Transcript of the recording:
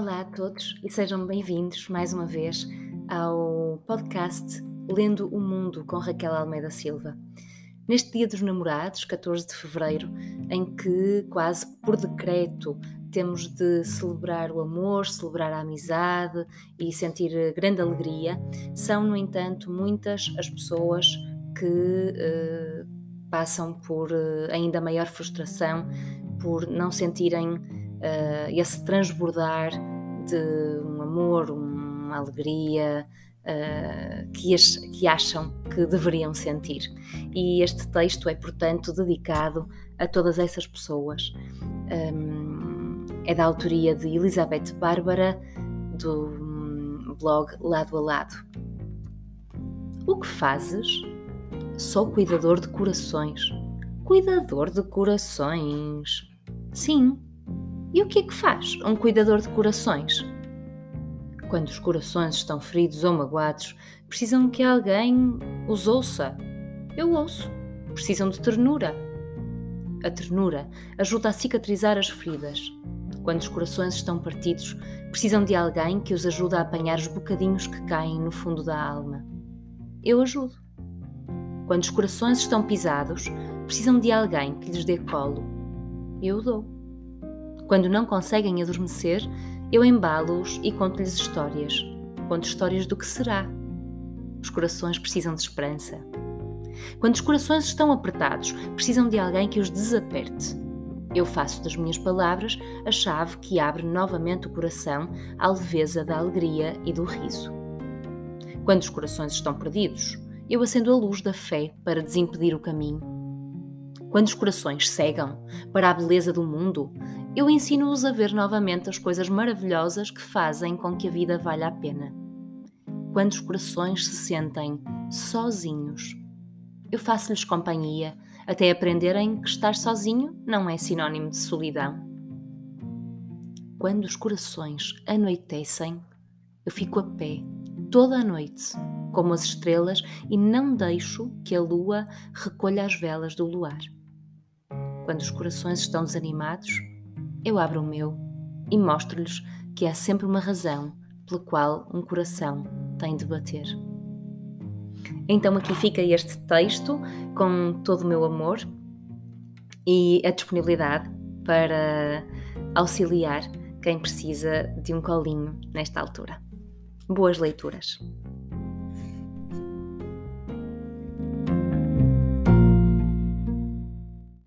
Olá a todos e sejam bem-vindos mais uma vez ao podcast Lendo o Mundo com Raquel Almeida Silva. Neste Dia dos Namorados, 14 de fevereiro, em que quase por decreto temos de celebrar o amor, celebrar a amizade e sentir grande alegria, são, no entanto, muitas as pessoas que uh, passam por uh, ainda maior frustração por não sentirem uh, esse transbordar um amor, uma alegria uh, que, as, que acham que deveriam sentir. E este texto é, portanto, dedicado a todas essas pessoas. Um, é da autoria de Elizabeth Bárbara, do um, blog Lado a Lado. O que fazes? Sou cuidador de corações. Cuidador de corações. Sim, e o que é que faz um cuidador de corações? Quando os corações estão feridos ou magoados, precisam que alguém os ouça. Eu ouço. Precisam de ternura. A ternura ajuda a cicatrizar as feridas. Quando os corações estão partidos, precisam de alguém que os ajude a apanhar os bocadinhos que caem no fundo da alma. Eu ajudo. Quando os corações estão pisados, precisam de alguém que lhes dê colo. Eu dou. Quando não conseguem adormecer, eu embalo-os e conto-lhes histórias. Conto histórias do que será. Os corações precisam de esperança. Quando os corações estão apertados, precisam de alguém que os desaperte. Eu faço das minhas palavras a chave que abre novamente o coração à leveza da alegria e do riso. Quando os corações estão perdidos, eu acendo a luz da fé para desimpedir o caminho. Quando os corações cegam para a beleza do mundo, eu ensino-os a ver novamente as coisas maravilhosas que fazem com que a vida valha a pena. Quando os corações se sentem sozinhos, eu faço-lhes companhia até aprenderem que estar sozinho não é sinônimo de solidão. Quando os corações anoitecem, eu fico a pé toda a noite, como as estrelas, e não deixo que a lua recolha as velas do luar. Quando os corações estão desanimados, eu abro o meu e mostro-lhes que há sempre uma razão pela qual um coração tem de bater. Então aqui fica este texto com todo o meu amor e a disponibilidade para auxiliar quem precisa de um colinho nesta altura. Boas leituras!